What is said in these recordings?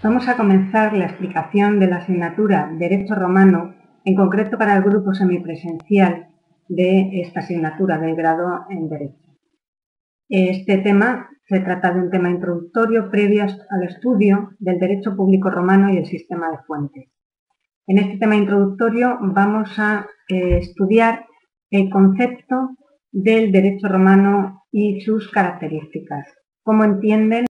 Vamos a comenzar la explicación de la asignatura Derecho Romano, en concreto para el grupo semipresencial de esta asignatura del grado en Derecho. Este tema se trata de un tema introductorio previo al estudio del derecho público romano y el sistema de fuentes. En este tema introductorio vamos a eh, estudiar el concepto del derecho romano y sus características, cómo entienden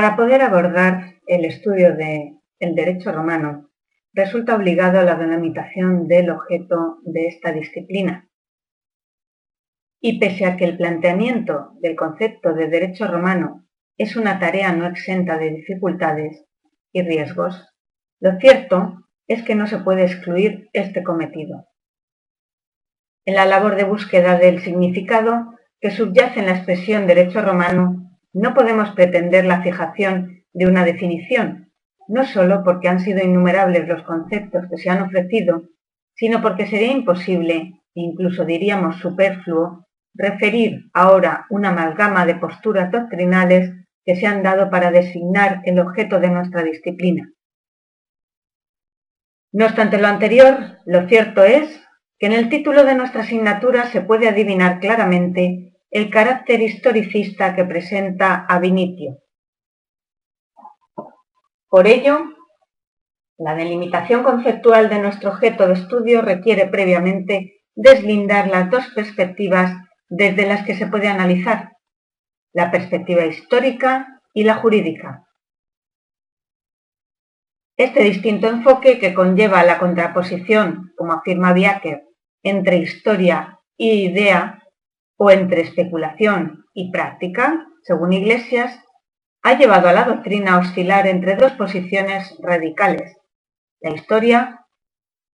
Para poder abordar el estudio del derecho romano, resulta obligado la delimitación del objeto de esta disciplina. Y pese a que el planteamiento del concepto de derecho romano es una tarea no exenta de dificultades y riesgos, lo cierto es que no se puede excluir este cometido. En la labor de búsqueda del significado que subyace en la expresión derecho romano, no podemos pretender la fijación de una definición, no sólo porque han sido innumerables los conceptos que se han ofrecido, sino porque sería imposible, e incluso diríamos superfluo, referir ahora una amalgama de posturas doctrinales que se han dado para designar el objeto de nuestra disciplina. No obstante lo anterior, lo cierto es que en el título de nuestra asignatura se puede adivinar claramente el carácter historicista que presenta a Vinitio. Por ello, la delimitación conceptual de nuestro objeto de estudio requiere previamente deslindar las dos perspectivas desde las que se puede analizar, la perspectiva histórica y la jurídica. Este distinto enfoque que conlleva la contraposición, como afirma Biaker, entre historia y idea o entre especulación y práctica, según Iglesias, ha llevado a la doctrina a oscilar entre dos posiciones radicales, la historia,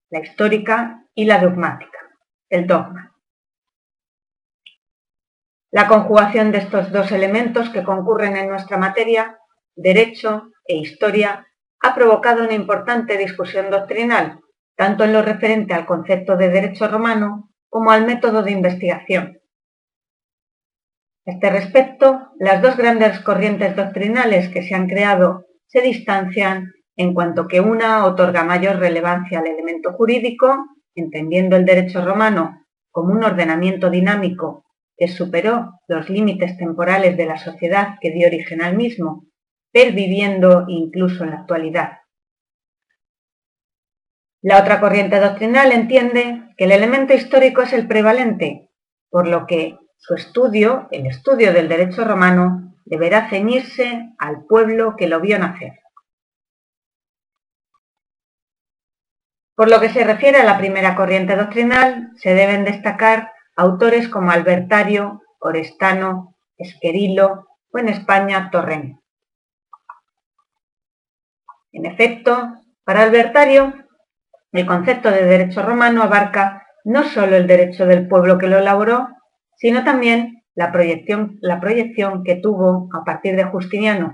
la histórica y la dogmática, el dogma. La conjugación de estos dos elementos que concurren en nuestra materia, derecho e historia, ha provocado una importante discusión doctrinal, tanto en lo referente al concepto de derecho romano como al método de investigación, este respecto, las dos grandes corrientes doctrinales que se han creado se distancian en cuanto que una otorga mayor relevancia al elemento jurídico, entendiendo el derecho romano como un ordenamiento dinámico que superó los límites temporales de la sociedad que dio origen al mismo, perviviendo incluso en la actualidad. La otra corriente doctrinal entiende que el elemento histórico es el prevalente, por lo que su estudio, el estudio del derecho romano, deberá ceñirse al pueblo que lo vio nacer. Por lo que se refiere a la primera corriente doctrinal, se deben destacar autores como Albertario, Orestano, Esquerilo o en España Torrent. En efecto, para Albertario, el concepto de derecho romano abarca no sólo el derecho del pueblo que lo elaboró, sino también la proyección, que tuvo a partir de Justiniano,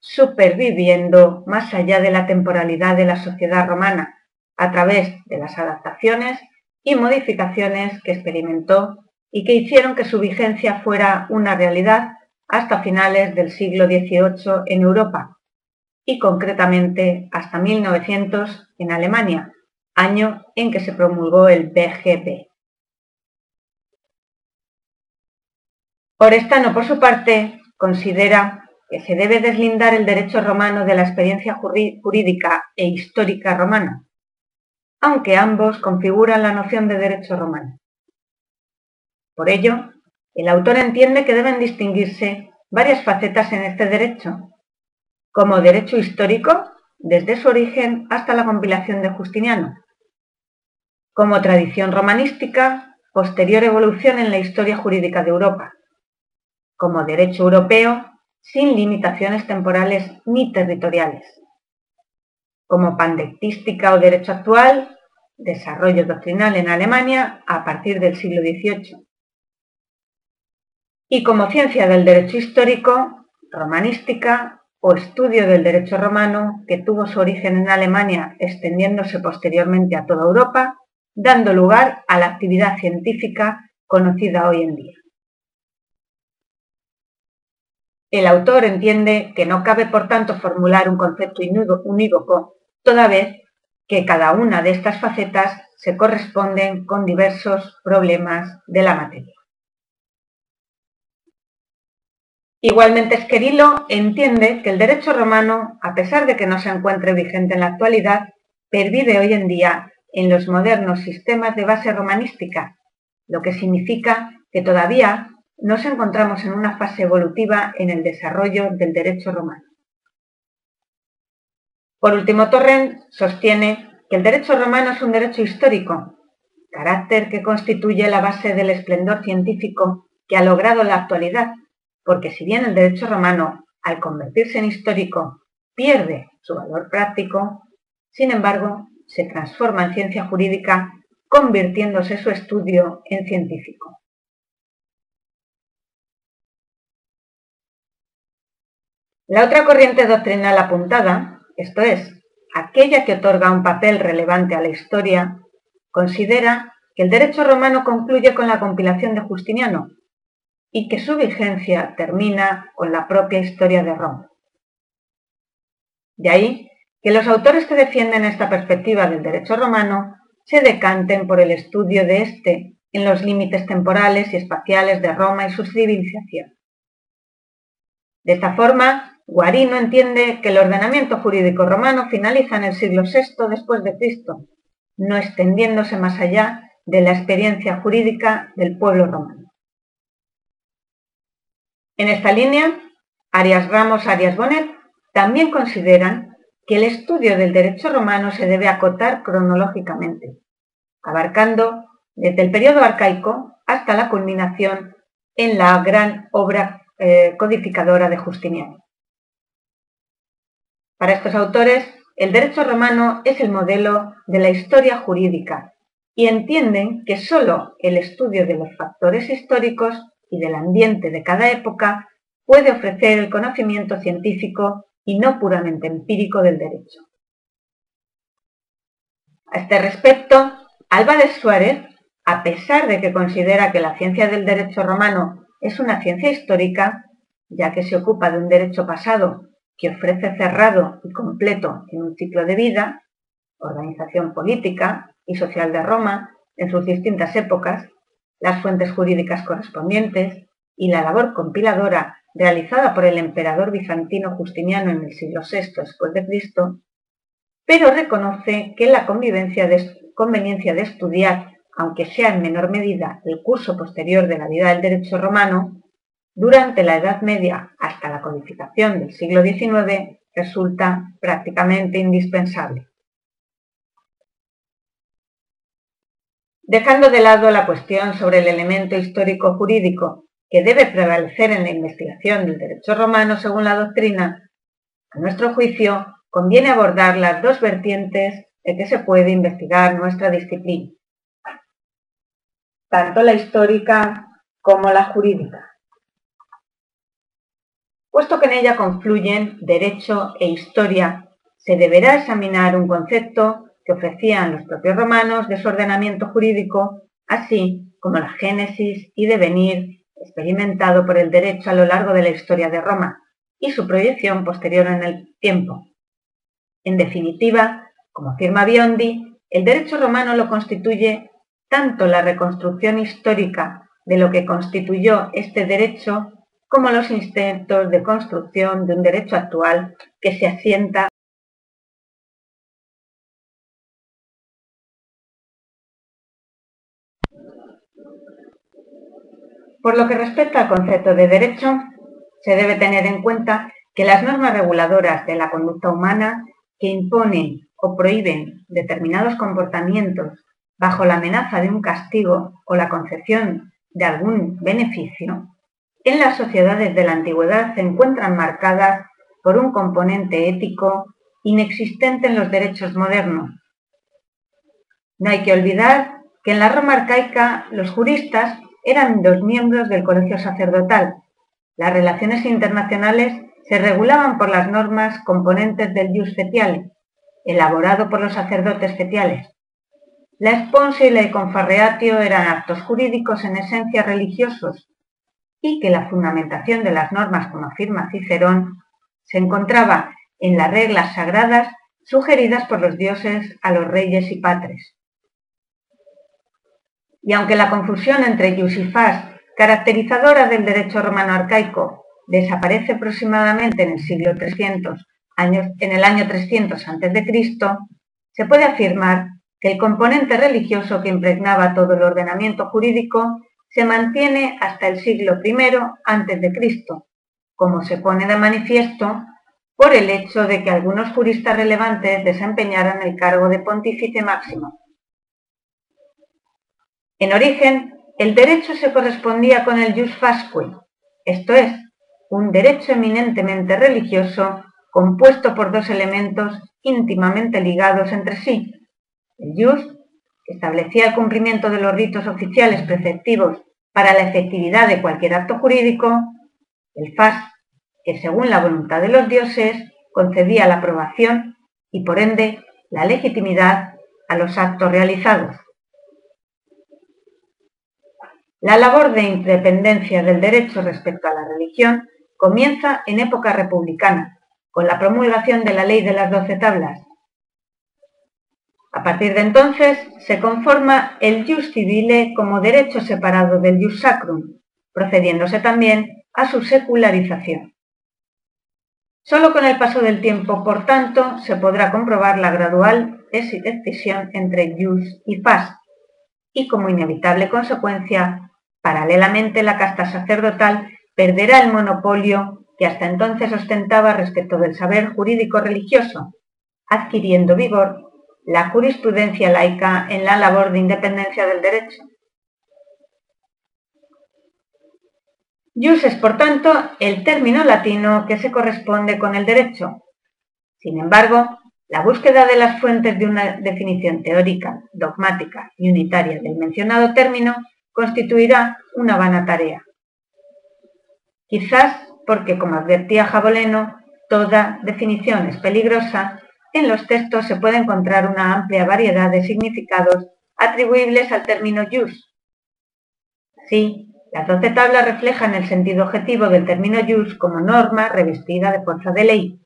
superviviendo más allá de la temporalidad de la sociedad romana, a través de las adaptaciones y modificaciones que experimentó y que hicieron que su vigencia fuera una realidad hasta finales del siglo XVIII en Europa y concretamente hasta 1900 en Alemania, año en que se promulgó el BGB. Orestano, por su parte, considera que se debe deslindar el derecho romano de la experiencia jurídica e histórica romana, aunque ambos configuran la noción de derecho romano. Por ello, el autor entiende que deben distinguirse varias facetas en este derecho, como derecho histórico, desde su origen hasta la compilación de Justiniano, como tradición romanística, posterior evolución en la historia jurídica de Europa, como derecho europeo sin limitaciones temporales ni territoriales, como pandectística o derecho actual, desarrollo doctrinal en Alemania a partir del siglo XVIII, y como ciencia del derecho histórico, romanística o estudio del derecho romano que tuvo su origen en Alemania extendiéndose posteriormente a toda Europa, dando lugar a la actividad científica conocida hoy en día. El autor entiende que no cabe, por tanto, formular un concepto unívoco, toda vez que cada una de estas facetas se corresponden con diversos problemas de la materia. Igualmente Esquerilo entiende que el derecho romano, a pesar de que no se encuentre vigente en la actualidad, pervive hoy en día en los modernos sistemas de base romanística, lo que significa que todavía nos encontramos en una fase evolutiva en el desarrollo del derecho romano. Por último, Torrent sostiene que el derecho romano es un derecho histórico, carácter que constituye la base del esplendor científico que ha logrado la actualidad, porque si bien el derecho romano, al convertirse en histórico, pierde su valor práctico, sin embargo, se transforma en ciencia jurídica, convirtiéndose su estudio en científico. La otra corriente doctrinal apuntada, esto es, aquella que otorga un papel relevante a la historia, considera que el derecho romano concluye con la compilación de Justiniano y que su vigencia termina con la propia historia de Roma. De ahí que los autores que defienden esta perspectiva del derecho romano se decanten por el estudio de éste en los límites temporales y espaciales de Roma y su civilización. De esta forma, Guarino entiende que el ordenamiento jurídico romano finaliza en el siglo VI después de Cristo, no extendiéndose más allá de la experiencia jurídica del pueblo romano. En esta línea, Arias Ramos Arias Bonet también consideran que el estudio del derecho romano se debe acotar cronológicamente, abarcando desde el periodo arcaico hasta la culminación en la gran obra eh, codificadora de Justiniano. Para estos autores, el derecho romano es el modelo de la historia jurídica y entienden que sólo el estudio de los factores históricos y del ambiente de cada época puede ofrecer el conocimiento científico y no puramente empírico del derecho. A este respecto, Álvarez Suárez, a pesar de que considera que la ciencia del derecho romano es una ciencia histórica, ya que se ocupa de un derecho pasado que ofrece cerrado y completo en un ciclo de vida, organización política y social de Roma en sus distintas épocas, las fuentes jurídicas correspondientes y la labor compiladora realizada por el emperador bizantino Justiniano en el siglo VI después de Cristo, pero reconoce que la convivencia de, conveniencia de estudiar, aunque sea en menor medida, el curso posterior de la vida del derecho romano, durante la Edad Media hasta la codificación del siglo XIX resulta prácticamente indispensable. Dejando de lado la cuestión sobre el elemento histórico jurídico que debe prevalecer en la investigación del derecho romano según la doctrina, a nuestro juicio conviene abordar las dos vertientes de que se puede investigar nuestra disciplina, tanto la histórica como la jurídica puesto que en ella confluyen derecho e historia, se deberá examinar un concepto que ofrecían los propios romanos de su ordenamiento jurídico, así como la génesis y devenir experimentado por el derecho a lo largo de la historia de Roma y su proyección posterior en el tiempo. En definitiva, como afirma Biondi, el derecho romano lo constituye tanto la reconstrucción histórica de lo que constituyó este derecho como los intentos de construcción de un derecho actual que se asienta Por lo que respecta al concepto de derecho, se debe tener en cuenta que las normas reguladoras de la conducta humana que imponen o prohíben determinados comportamientos bajo la amenaza de un castigo o la concepción de algún beneficio en las sociedades de la antigüedad se encuentran marcadas por un componente ético inexistente en los derechos modernos. No hay que olvidar que en la Roma arcaica los juristas eran dos miembros del colegio sacerdotal. Las relaciones internacionales se regulaban por las normas componentes del jus fetiale, elaborado por los sacerdotes fetiales. la esponsa y la confarreatio eran actos jurídicos en esencia religiosos y que la fundamentación de las normas, como afirma Cicerón, se encontraba en las reglas sagradas sugeridas por los dioses a los reyes y patres. Y aunque la confusión entre ius y fas, caracterizadora del derecho romano arcaico, desaparece aproximadamente en el siglo 300, años, en el año 300 a.C., se puede afirmar que el componente religioso que impregnaba todo el ordenamiento jurídico se mantiene hasta el siglo I a.C., como se pone de manifiesto por el hecho de que algunos juristas relevantes desempeñaran el cargo de pontífice máximo. En origen, el derecho se correspondía con el jus fasque, esto es, un derecho eminentemente religioso compuesto por dos elementos íntimamente ligados entre sí. El jus, establecía el cumplimiento de los ritos oficiales preceptivos para la efectividad de cualquier acto jurídico, el fas, que según la voluntad de los dioses concedía la aprobación y por ende la legitimidad a los actos realizados. La labor de independencia del derecho respecto a la religión comienza en época republicana, con la promulgación de la ley de las doce tablas. A partir de entonces se conforma el jus civile como derecho separado del jus sacrum, procediéndose también a su secularización. Solo con el paso del tiempo, por tanto, se podrá comprobar la gradual escisión entre jus y fas, y como inevitable consecuencia, paralelamente la casta sacerdotal perderá el monopolio que hasta entonces ostentaba respecto del saber jurídico religioso, adquiriendo vigor la jurisprudencia laica en la labor de independencia del derecho. Jus es, por tanto, el término latino que se corresponde con el derecho. Sin embargo, la búsqueda de las fuentes de una definición teórica, dogmática y unitaria del mencionado término constituirá una vana tarea. Quizás porque, como advertía Jaboleno, toda definición es peligrosa, en los textos se puede encontrar una amplia variedad de significados atribuibles al término jus. Así, las doce tablas reflejan el sentido objetivo del término jus como norma revestida de fuerza de ley,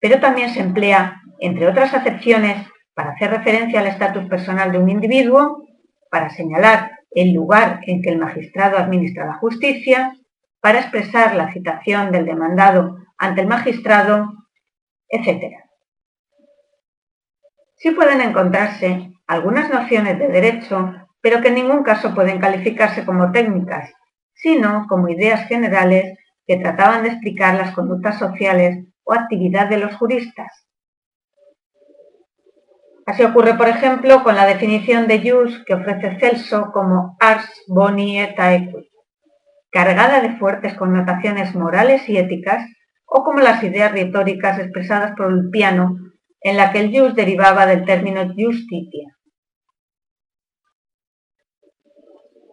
pero también se emplea, entre otras acepciones, para hacer referencia al estatus personal de un individuo, para señalar el lugar en que el magistrado administra la justicia, para expresar la citación del demandado ante el magistrado, etc. Sí pueden encontrarse algunas nociones de derecho, pero que en ningún caso pueden calificarse como técnicas, sino como ideas generales que trataban de explicar las conductas sociales o actividad de los juristas. Así ocurre, por ejemplo, con la definición de jus que ofrece Celso como ars boni et aequi cargada de fuertes connotaciones morales y éticas, o como las ideas retóricas expresadas por el piano, en la que el jus derivaba del término justitia.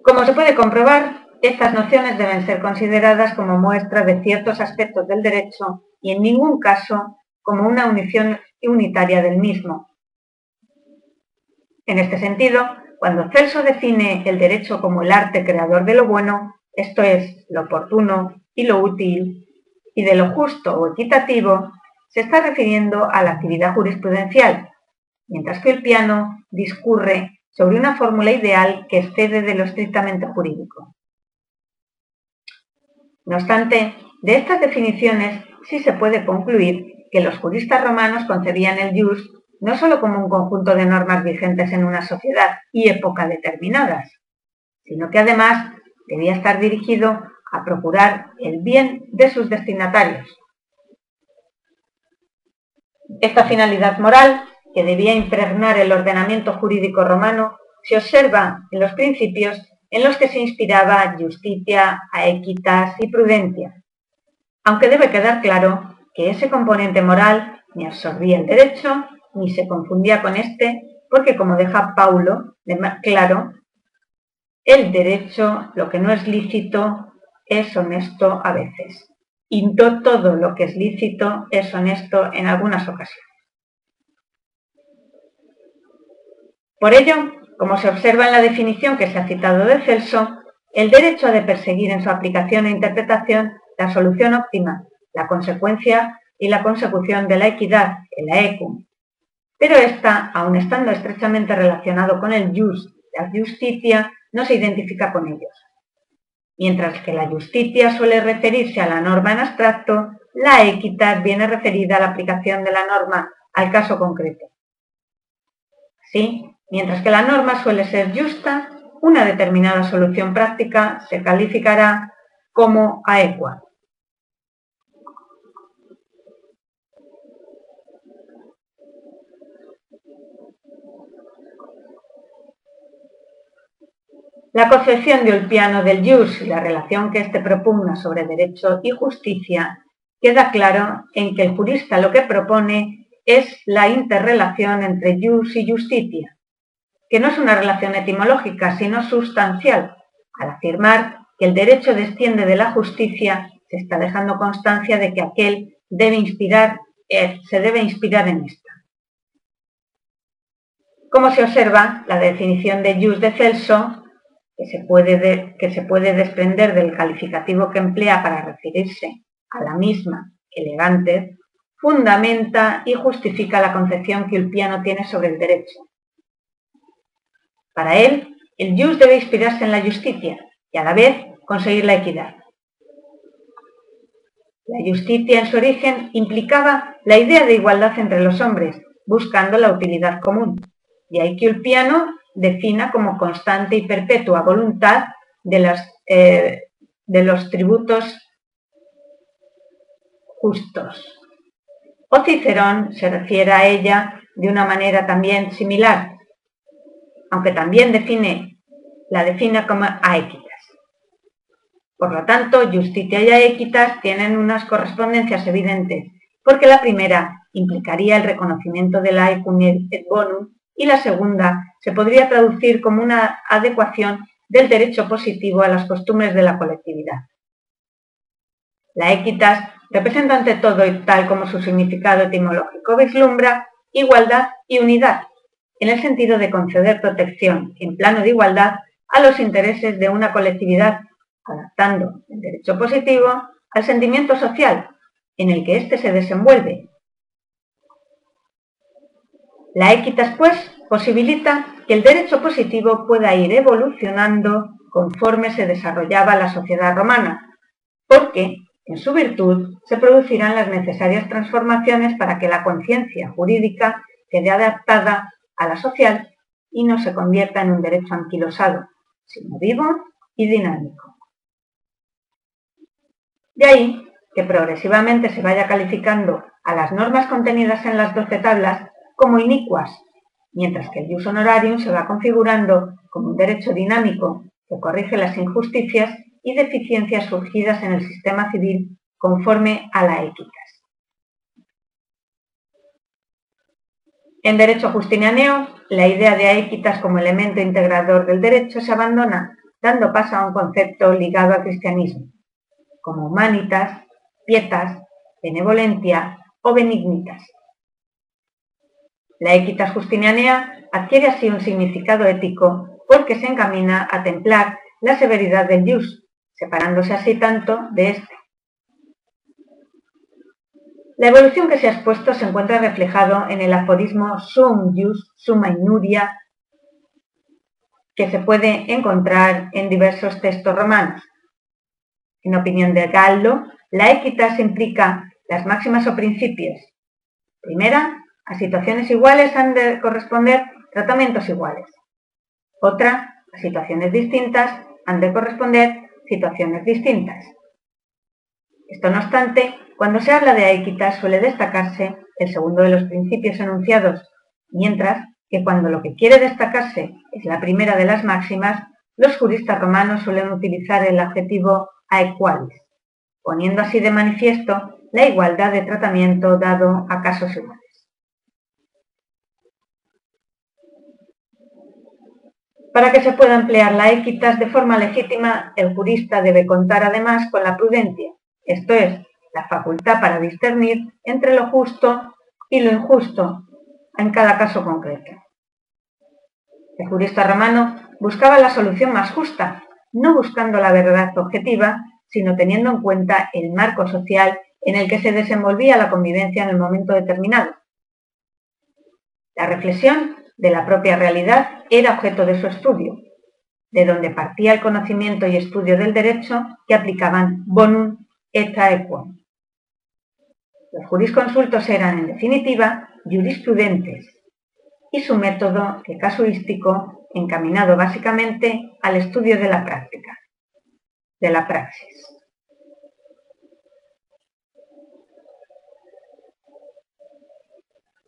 Como se puede comprobar, estas nociones deben ser consideradas como muestra de ciertos aspectos del derecho y en ningún caso como una unición unitaria del mismo. En este sentido, cuando Celso define el derecho como el arte creador de lo bueno, esto es, lo oportuno y lo útil, y de lo justo o equitativo, se está refiriendo a la actividad jurisprudencial, mientras que el piano discurre sobre una fórmula ideal que excede de lo estrictamente jurídico. No obstante, de estas definiciones sí se puede concluir que los juristas romanos concebían el jus no sólo como un conjunto de normas vigentes en una sociedad y época determinadas, sino que además debía estar dirigido a procurar el bien de sus destinatarios. Esta finalidad moral, que debía impregnar el ordenamiento jurídico romano, se observa en los principios en los que se inspiraba justicia, equitas y prudencia. Aunque debe quedar claro que ese componente moral ni absorbía el derecho ni se confundía con este, porque como deja Paulo claro, el derecho, lo que no es lícito, es honesto a veces. Y no todo lo que es lícito es honesto en algunas ocasiones. Por ello, como se observa en la definición que se ha citado de Celso, el derecho ha de perseguir en su aplicación e interpretación la solución óptima, la consecuencia y la consecución de la equidad, el aecum. Pero esta, aun estando estrechamente relacionado con el jus, la justicia, no se identifica con ellos. Mientras que la justicia suele referirse a la norma en abstracto, la equidad viene referida a la aplicación de la norma al caso concreto. Sí, mientras que la norma suele ser justa, una determinada solución práctica se calificará como aequua. La concepción de Ulpiano del jus y la relación que éste propugna sobre derecho y justicia queda claro en que el jurista lo que propone es la interrelación entre jus y justicia, que no es una relación etimológica, sino sustancial. Al afirmar que el derecho desciende de la justicia, se está dejando constancia de que aquel debe inspirar, eh, se debe inspirar en esta. Como se observa, la definición de jus de Celso que se, puede que se puede desprender del calificativo que emplea para referirse a la misma, elegante, fundamenta y justifica la concepción que Ulpiano tiene sobre el derecho. Para él, el jus debe inspirarse en la justicia y a la vez conseguir la equidad. La justicia en su origen implicaba la idea de igualdad entre los hombres, buscando la utilidad común. Y hay que Ulpiano defina como constante y perpetua voluntad de, eh, de los tributos justos. O Cicerón se refiere a ella de una manera también similar, aunque también define, la define como aequitas. Por lo tanto, justicia y aequitas tienen unas correspondencias evidentes, porque la primera implicaría el reconocimiento de la aecum et bonum y la segunda se podría traducir como una adecuación del derecho positivo a las costumbres de la colectividad. La equitas representa ante todo y tal como su significado etimológico vislumbra igualdad y unidad, en el sentido de conceder protección en plano de igualdad a los intereses de una colectividad, adaptando el derecho positivo al sentimiento social en el que éste se desenvuelve la equitas, pues, posibilita que el derecho positivo pueda ir evolucionando conforme se desarrollaba la sociedad romana, porque, en su virtud, se producirán las necesarias transformaciones para que la conciencia jurídica quede adaptada a la social y no se convierta en un derecho anquilosado, sino vivo y dinámico. De ahí que progresivamente se vaya calificando a las normas contenidas en las doce tablas como inicuas, mientras que el jus honorarium se va configurando como un derecho dinámico que corrige las injusticias y deficiencias surgidas en el sistema civil conforme a la equitas. En derecho justinianeo, la idea de aequitas como elemento integrador del derecho se abandona, dando paso a un concepto ligado al cristianismo, como humanitas, pietas, benevolentia o benignitas. La equitas justinianea adquiere así un significado ético porque se encamina a templar la severidad del jus, separándose así tanto de este. La evolución que se ha expuesto se encuentra reflejado en el aforismo sum jus summa inuria que se puede encontrar en diversos textos romanos. En opinión de Gallo, la equitas implica las máximas o principios. Primera, a situaciones iguales han de corresponder tratamientos iguales. Otra, a situaciones distintas han de corresponder situaciones distintas. Esto no obstante, cuando se habla de equidad suele destacarse el segundo de los principios enunciados, mientras que cuando lo que quiere destacarse es la primera de las máximas, los juristas romanos suelen utilizar el adjetivo aequalis, poniendo así de manifiesto la igualdad de tratamiento dado a casos iguales. Para que se pueda emplear la equitas de forma legítima, el jurista debe contar además con la prudencia, esto es, la facultad para discernir entre lo justo y lo injusto en cada caso concreto. El jurista romano buscaba la solución más justa, no buscando la verdad objetiva, sino teniendo en cuenta el marco social en el que se desenvolvía la convivencia en el momento determinado. La reflexión de la propia realidad era objeto de su estudio, de donde partía el conocimiento y estudio del derecho que aplicaban bonum et aequum. Los jurisconsultos eran, en definitiva, jurisprudentes, y su método, el casuístico, encaminado básicamente al estudio de la práctica, de la praxis.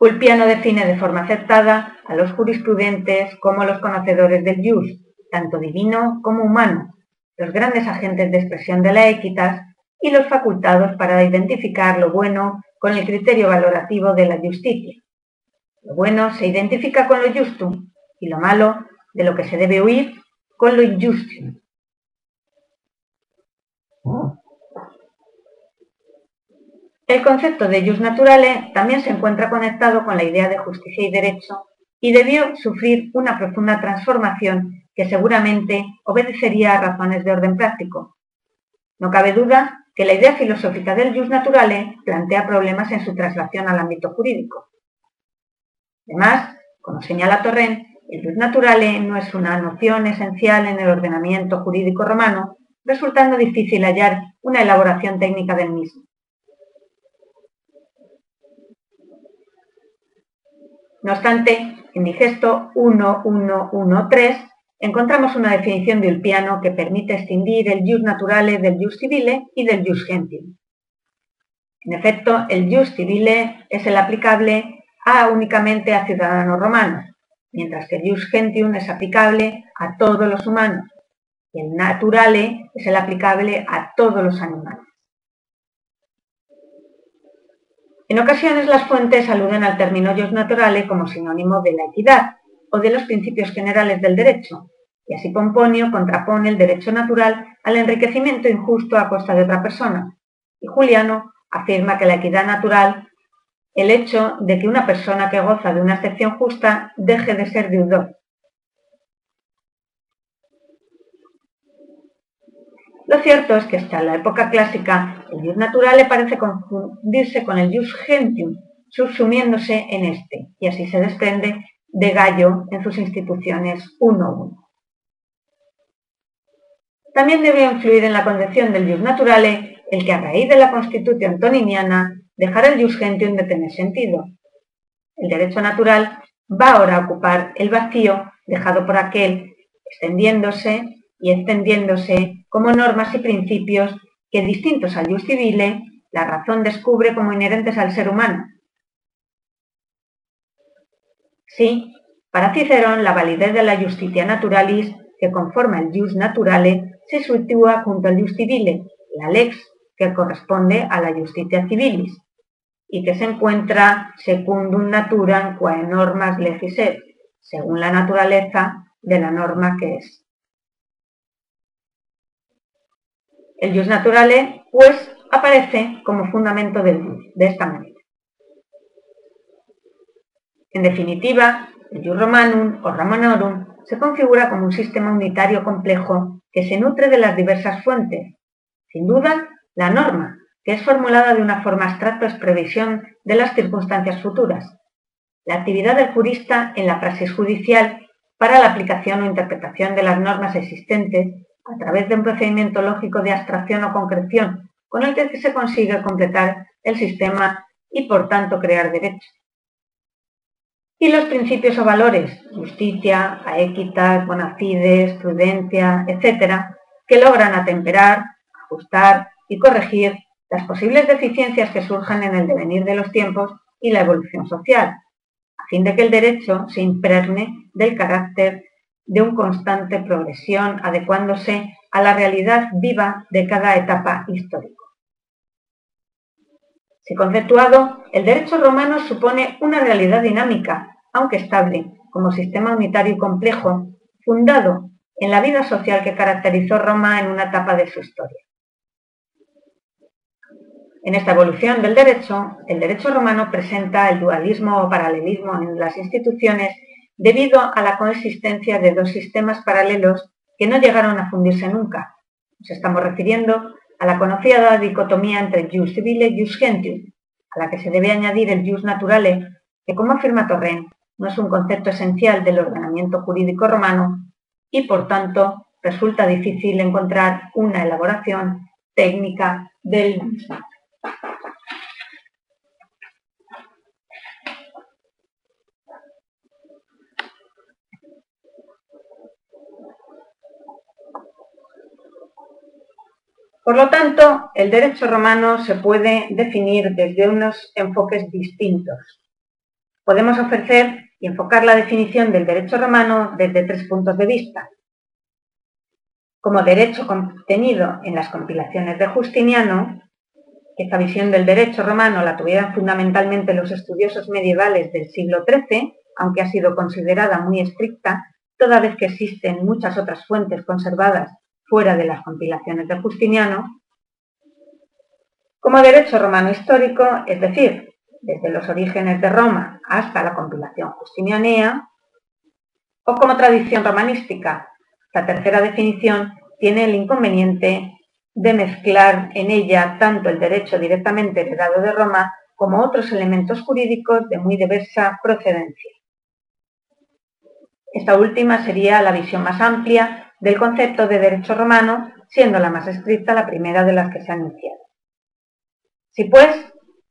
Ulpiano define de forma aceptada a los jurisprudentes como los conocedores del jus, tanto divino como humano, los grandes agentes de expresión de la equitas y los facultados para identificar lo bueno con el criterio valorativo de la justicia. Lo bueno se identifica con lo justum y lo malo, de lo que se debe huir, con lo injustum. El concepto de jus naturale también se encuentra conectado con la idea de justicia y derecho y debió sufrir una profunda transformación que seguramente obedecería a razones de orden práctico. No cabe duda que la idea filosófica del jus naturale plantea problemas en su traslación al ámbito jurídico. Además, como señala Torrent, el jus naturale no es una noción esencial en el ordenamiento jurídico romano, resultando difícil hallar una elaboración técnica del mismo. No obstante, en Digesto 1113 encontramos una definición de Ulpiano que permite extinguir el jus naturale del jus civile y del jus gentium. En efecto, el jus civile es el aplicable a únicamente a ciudadanos romanos, mientras que el jus gentium es aplicable a todos los humanos y el naturale es el aplicable a todos los animales. En ocasiones las fuentes aluden al término jus naturale como sinónimo de la equidad o de los principios generales del derecho, y así Pomponio contrapone el derecho natural al enriquecimiento injusto a costa de otra persona, y Juliano afirma que la equidad natural, el hecho de que una persona que goza de una excepción justa deje de ser deudor. Lo cierto es que hasta la época clásica el jus natural le parece confundirse con el jus gentium, subsumiéndose en este, y así se desprende de Gallo en sus instituciones 1-1. También debió influir en la concepción del jus naturale el que a raíz de la Constitución antoniniana dejara el jus gentium de tener sentido. El derecho natural va ahora a ocupar el vacío dejado por aquel, extendiéndose y extendiéndose como normas y principios que, distintos al jus civile, la razón descubre como inherentes al ser humano. Sí, para Cicerón la validez de la justicia naturalis que conforma el jus naturale se sitúa junto al jus civile, la lex, que corresponde a la justicia civilis, y que se encuentra secundum naturam quae normas legis según la naturaleza de la norma que es. El jus naturale, pues, aparece como fundamento del de esta manera. En definitiva, el jus romanum o romanorum se configura como un sistema unitario complejo que se nutre de las diversas fuentes. Sin duda, la norma, que es formulada de una forma abstracta es previsión de las circunstancias futuras. La actividad del jurista en la praxis judicial para la aplicación o interpretación de las normas existentes a través de un procedimiento lógico de abstracción o concreción con el que se consigue completar el sistema y por tanto crear derechos. Y los principios o valores, justicia, aequitas, bona fides, prudencia, etcétera, que logran atemperar, ajustar y corregir las posibles deficiencias que surjan en el devenir de los tiempos y la evolución social, a fin de que el derecho se impregne del carácter de una constante progresión adecuándose a la realidad viva de cada etapa histórica. Si conceptuado, el derecho romano supone una realidad dinámica aunque estable, como sistema unitario y complejo, fundado en la vida social que caracterizó Roma en una etapa de su historia. En esta evolución del derecho, el derecho romano presenta el dualismo o paralelismo en las instituciones debido a la coexistencia de dos sistemas paralelos que no llegaron a fundirse nunca. Nos estamos refiriendo a la conocida dicotomía entre jus civile y jus gentium, a la que se debe añadir el jus naturale, que como afirma Torrent, no es un concepto esencial del ordenamiento jurídico romano y por tanto resulta difícil encontrar una elaboración técnica del mismo. Por lo tanto, el derecho romano se puede definir desde unos enfoques distintos. Podemos ofrecer y enfocar la definición del derecho romano desde tres puntos de vista. Como derecho contenido en las compilaciones de Justiniano, esta visión del derecho romano la tuvieron fundamentalmente los estudiosos medievales del siglo XIII, aunque ha sido considerada muy estricta, toda vez que existen muchas otras fuentes conservadas fuera de las compilaciones de Justiniano, como derecho romano histórico, es decir, desde los orígenes de Roma hasta la compilación justinianea, o como tradición romanística. La tercera definición tiene el inconveniente de mezclar en ella tanto el derecho directamente heredado de Roma como otros elementos jurídicos de muy diversa procedencia. Esta última sería la visión más amplia del concepto de derecho romano, siendo la más estricta la primera de las que se ha anunciado. Si pues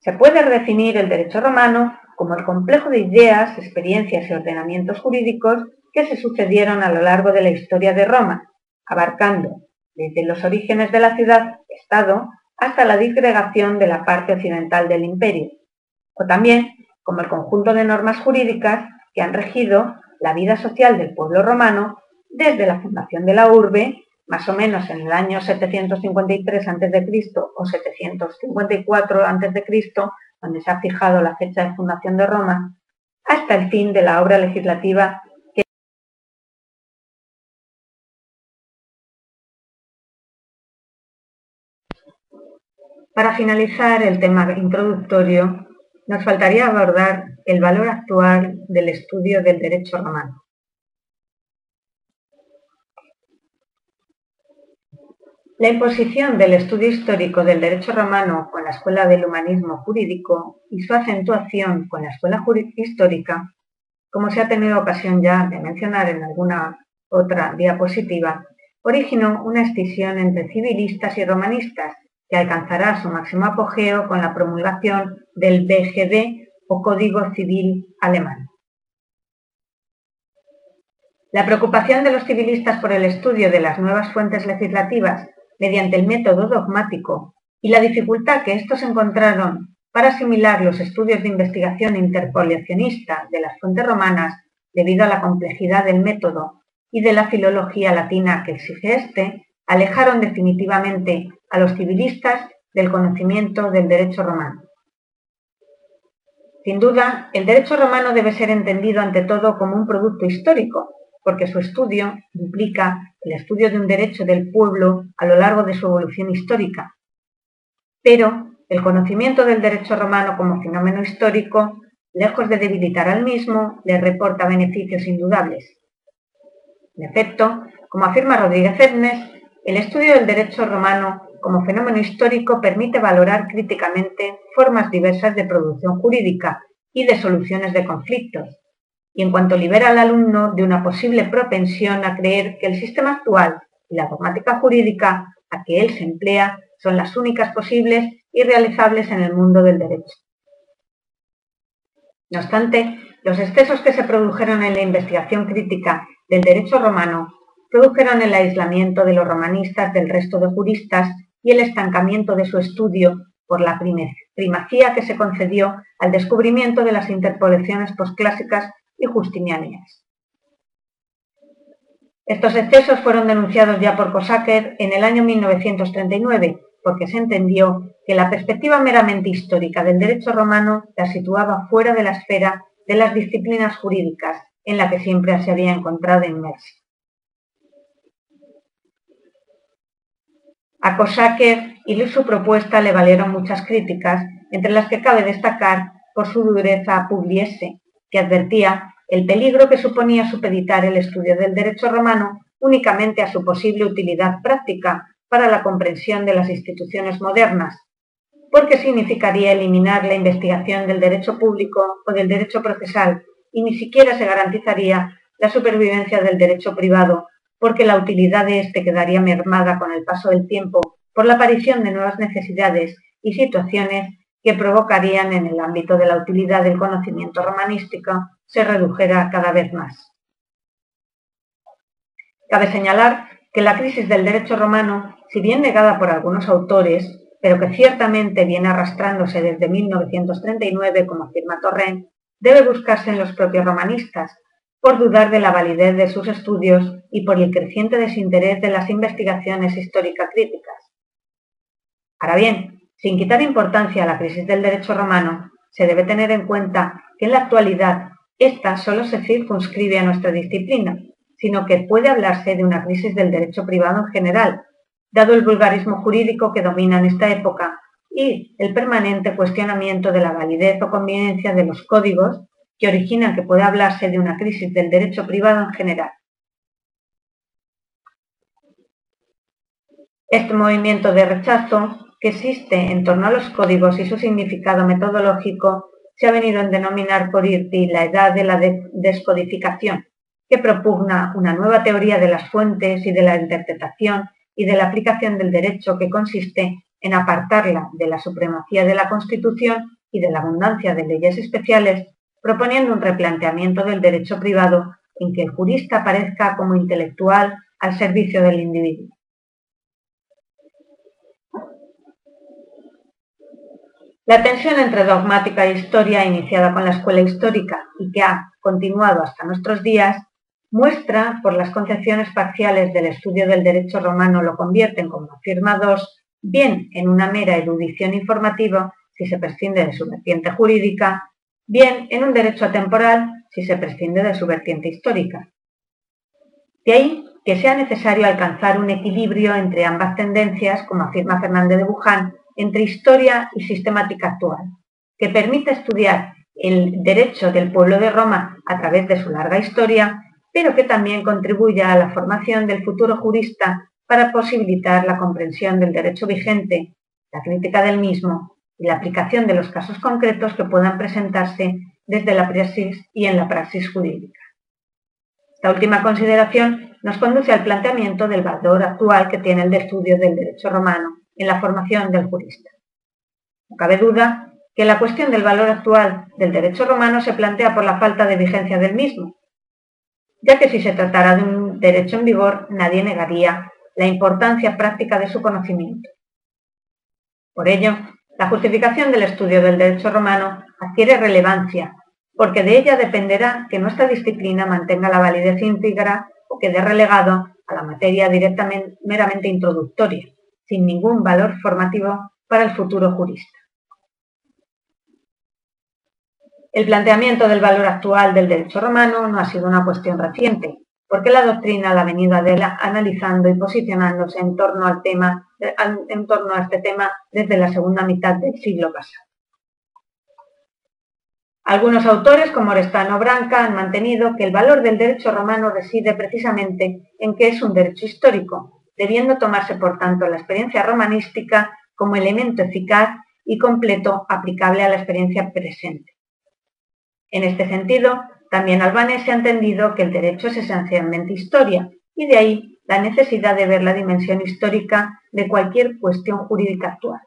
se puede redefinir el derecho romano como el complejo de ideas, experiencias y ordenamientos jurídicos que se sucedieron a lo largo de la historia de Roma, abarcando desde los orígenes de la ciudad-estado hasta la disgregación de la parte occidental del imperio, o también como el conjunto de normas jurídicas que han regido la vida social del pueblo romano desde la fundación de la urbe, más o menos en el año 753 a.C. o 754 a.C., donde se ha fijado la fecha de fundación de Roma, hasta el fin de la obra legislativa que Para finalizar el tema introductorio, nos faltaría abordar el valor actual del estudio del derecho romano. La imposición del estudio histórico del derecho romano con la Escuela del Humanismo Jurídico y su acentuación con la Escuela Histórica, como se ha tenido ocasión ya de mencionar en alguna otra diapositiva, originó una escisión entre civilistas y romanistas que alcanzará su máximo apogeo con la promulgación del BGB o Código Civil Alemán. La preocupación de los civilistas por el estudio de las nuevas fuentes legislativas mediante el método dogmático y la dificultad que estos encontraron para asimilar los estudios de investigación interpolacionista de las fuentes romanas debido a la complejidad del método y de la filología latina que exige éste, alejaron definitivamente a los civilistas del conocimiento del derecho romano. Sin duda, el derecho romano debe ser entendido ante todo como un producto histórico, porque su estudio implica el estudio de un derecho del pueblo a lo largo de su evolución histórica. Pero el conocimiento del derecho romano como fenómeno histórico, lejos de debilitar al mismo, le reporta beneficios indudables. En efecto, como afirma Rodríguez Edmes, el estudio del derecho romano como fenómeno histórico permite valorar críticamente formas diversas de producción jurídica y de soluciones de conflictos, y en cuanto libera al alumno de una posible propensión a creer que el sistema actual y la dogmática jurídica a que él se emplea son las únicas posibles y realizables en el mundo del derecho. No obstante, los excesos que se produjeron en la investigación crítica del derecho romano produjeron el aislamiento de los romanistas del resto de juristas y el estancamiento de su estudio por la primacía que se concedió al descubrimiento de las interpolaciones posclásicas y justinianas. Estos excesos fueron denunciados ya por Cosacker en el año 1939, porque se entendió que la perspectiva meramente histórica del derecho romano la situaba fuera de la esfera de las disciplinas jurídicas en la que siempre se había encontrado inmersa. A Cosacker y su propuesta le valieron muchas críticas, entre las que cabe destacar por su dureza pugliese, que advertía el peligro que suponía supeditar el estudio del derecho romano únicamente a su posible utilidad práctica para la comprensión de las instituciones modernas, porque significaría eliminar la investigación del derecho público o del derecho procesal y ni siquiera se garantizaría la supervivencia del derecho privado, porque la utilidad de éste quedaría mermada con el paso del tiempo por la aparición de nuevas necesidades y situaciones que provocarían en el ámbito de la utilidad del conocimiento romanístico se redujera cada vez más. Cabe señalar que la crisis del derecho romano, si bien negada por algunos autores, pero que ciertamente viene arrastrándose desde 1939, como afirma Torrent, debe buscarse en los propios romanistas, por dudar de la validez de sus estudios y por el creciente desinterés de las investigaciones históricas críticas. Ahora bien, sin quitar importancia a la crisis del derecho romano, se debe tener en cuenta que en la actualidad esta solo se circunscribe a nuestra disciplina, sino que puede hablarse de una crisis del derecho privado en general, dado el vulgarismo jurídico que domina en esta época y el permanente cuestionamiento de la validez o conveniencia de los códigos que originan que pueda hablarse de una crisis del derecho privado en general. Este movimiento de rechazo que existe en torno a los códigos y su significado metodológico se ha venido a denominar por IRTI la edad de la descodificación, que propugna una nueva teoría de las fuentes y de la interpretación y de la aplicación del derecho que consiste en apartarla de la supremacía de la Constitución y de la abundancia de leyes especiales, proponiendo un replanteamiento del derecho privado en que el jurista aparezca como intelectual al servicio del individuo. La tensión entre dogmática e historia, iniciada con la escuela histórica y que ha continuado hasta nuestros días, muestra por las concepciones parciales del estudio del derecho romano lo convierten, como afirma dos, bien en una mera erudición informativa, si se prescinde de su vertiente jurídica, bien en un derecho atemporal, si se prescinde de su vertiente histórica. De ahí que sea necesario alcanzar un equilibrio entre ambas tendencias, como afirma Fernández de Buján, entre historia y sistemática actual, que permita estudiar el derecho del pueblo de Roma a través de su larga historia pero que también contribuya a la formación del futuro jurista para posibilitar la comprensión del derecho vigente, la crítica del mismo y la aplicación de los casos concretos que puedan presentarse desde la praxis y en la praxis jurídica. Esta última consideración nos conduce al planteamiento del valor actual que tiene el estudio del derecho romano en la formación del jurista. No cabe duda que la cuestión del valor actual del derecho romano se plantea por la falta de vigencia del mismo, ya que si se tratara de un derecho en vigor, nadie negaría la importancia práctica de su conocimiento. Por ello, la justificación del estudio del derecho romano adquiere relevancia, porque de ella dependerá que nuestra disciplina mantenga la validez íntegra o quede relegado a la materia directamente meramente introductoria, sin ningún valor formativo para el futuro jurista. El planteamiento del valor actual del derecho romano no ha sido una cuestión reciente, porque la doctrina la ha venido analizando y posicionándose en torno, al tema, en torno a este tema desde la segunda mitad del siglo pasado. Algunos autores, como Orestano Branca, han mantenido que el valor del derecho romano reside precisamente en que es un derecho histórico, debiendo tomarse, por tanto, la experiencia romanística como elemento eficaz y completo aplicable a la experiencia presente. En este sentido, también Albanese ha entendido que el derecho es esencialmente historia y de ahí la necesidad de ver la dimensión histórica de cualquier cuestión jurídica actual.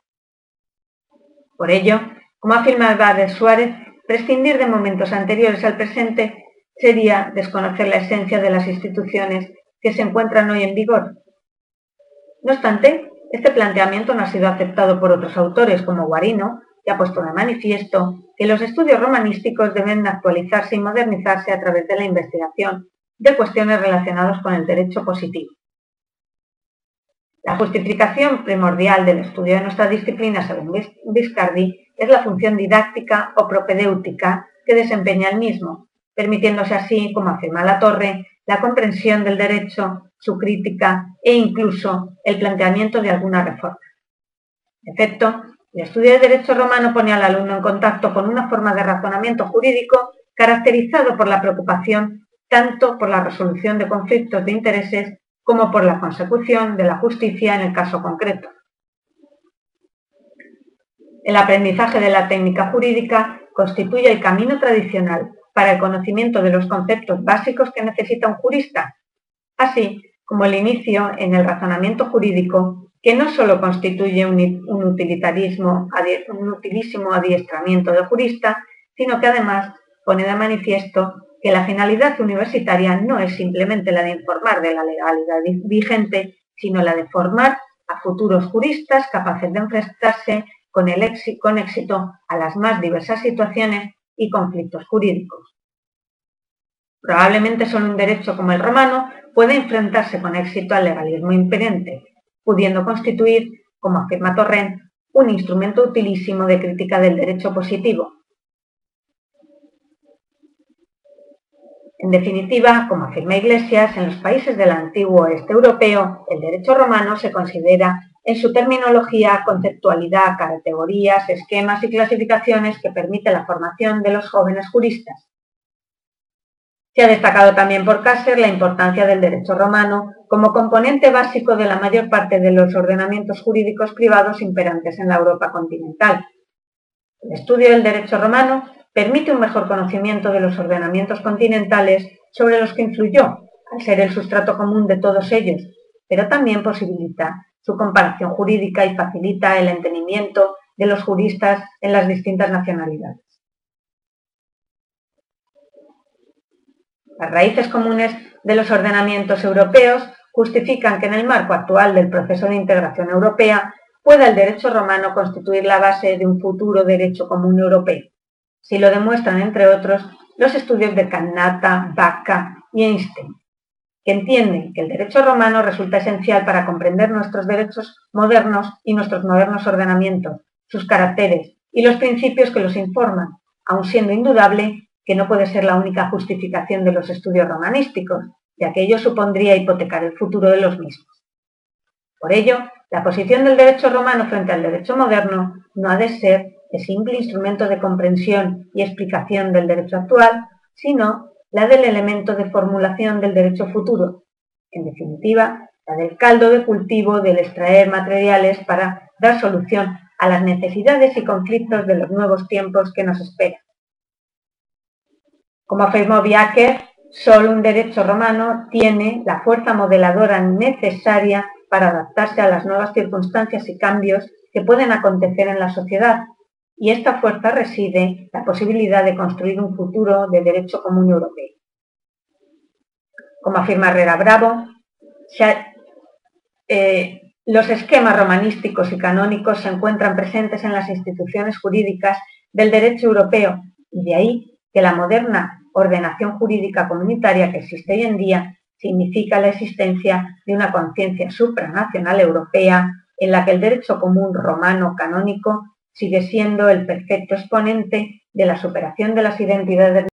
Por ello, como afirma Álvarez Suárez, prescindir de momentos anteriores al presente sería desconocer la esencia de las instituciones que se encuentran hoy en vigor. No obstante, este planteamiento no ha sido aceptado por otros autores como Guarino, que ha puesto de manifiesto que los estudios romanísticos deben actualizarse y modernizarse a través de la investigación de cuestiones relacionadas con el derecho positivo. La justificación primordial del estudio de nuestra disciplina, según Viscardi, es la función didáctica o propedéutica que desempeña el mismo, permitiéndose así, como afirma la Torre, la comprensión del derecho, su crítica e incluso el planteamiento de alguna reforma. En efecto, el estudio de derecho romano pone al alumno en contacto con una forma de razonamiento jurídico caracterizado por la preocupación tanto por la resolución de conflictos de intereses como por la consecución de la justicia en el caso concreto. El aprendizaje de la técnica jurídica constituye el camino tradicional para el conocimiento de los conceptos básicos que necesita un jurista, así como el inicio en el razonamiento jurídico, que no solo constituye un, utilitarismo, un utilísimo adiestramiento de jurista, sino que además pone de manifiesto que la finalidad universitaria no es simplemente la de informar de la legalidad vigente, sino la de formar a futuros juristas capaces de enfrentarse con, éxito a las más diversas situaciones y conflictos jurídicos. Probablemente solo un derecho como el romano puede enfrentarse con éxito al legalismo imperente, pudiendo constituir, como afirma Torrent, un instrumento utilísimo de crítica del derecho positivo, En definitiva, como afirma Iglesias, en los países del antiguo oeste europeo, el derecho romano se considera en su terminología, conceptualidad, categorías, esquemas y clasificaciones que permite la formación de los jóvenes juristas. Se ha destacado también por Casser la importancia del derecho romano como componente básico de la mayor parte de los ordenamientos jurídicos privados imperantes en la Europa continental. El estudio del derecho romano permite un mejor conocimiento de los ordenamientos continentales sobre los que influyó, al ser el sustrato común de todos ellos, pero también posibilita su comparación jurídica y facilita el entendimiento de los juristas en las distintas nacionalidades. Las raíces comunes de los ordenamientos europeos justifican que en el marco actual del proceso de integración europea pueda el derecho romano constituir la base de un futuro derecho común europeo. Si lo demuestran, entre otros, los estudios de Kannata, Bacca y Einstein, que entienden que el derecho romano resulta esencial para comprender nuestros derechos modernos y nuestros modernos ordenamientos, sus caracteres y los principios que los informan, aun siendo indudable que no puede ser la única justificación de los estudios romanísticos, ya que ello supondría hipotecar el futuro de los mismos. Por ello, la posición del derecho romano frente al derecho moderno no ha de ser simple instrumento de comprensión y explicación del derecho actual, sino la del elemento de formulación del derecho futuro, en definitiva, la del caldo de cultivo del extraer materiales para dar solución a las necesidades y conflictos de los nuevos tiempos que nos esperan. Como afirmó Biaker, solo un derecho romano tiene la fuerza modeladora necesaria para adaptarse a las nuevas circunstancias y cambios que pueden acontecer en la sociedad y esta fuerza reside la posibilidad de construir un futuro de derecho común europeo. Como afirma Herrera Bravo, eh, los esquemas romanísticos y canónicos se encuentran presentes en las instituciones jurídicas del derecho europeo y de ahí que la moderna ordenación jurídica comunitaria que existe hoy en día significa la existencia de una conciencia supranacional europea en la que el derecho común romano canónico sigue siendo el perfecto exponente de la superación de las identidades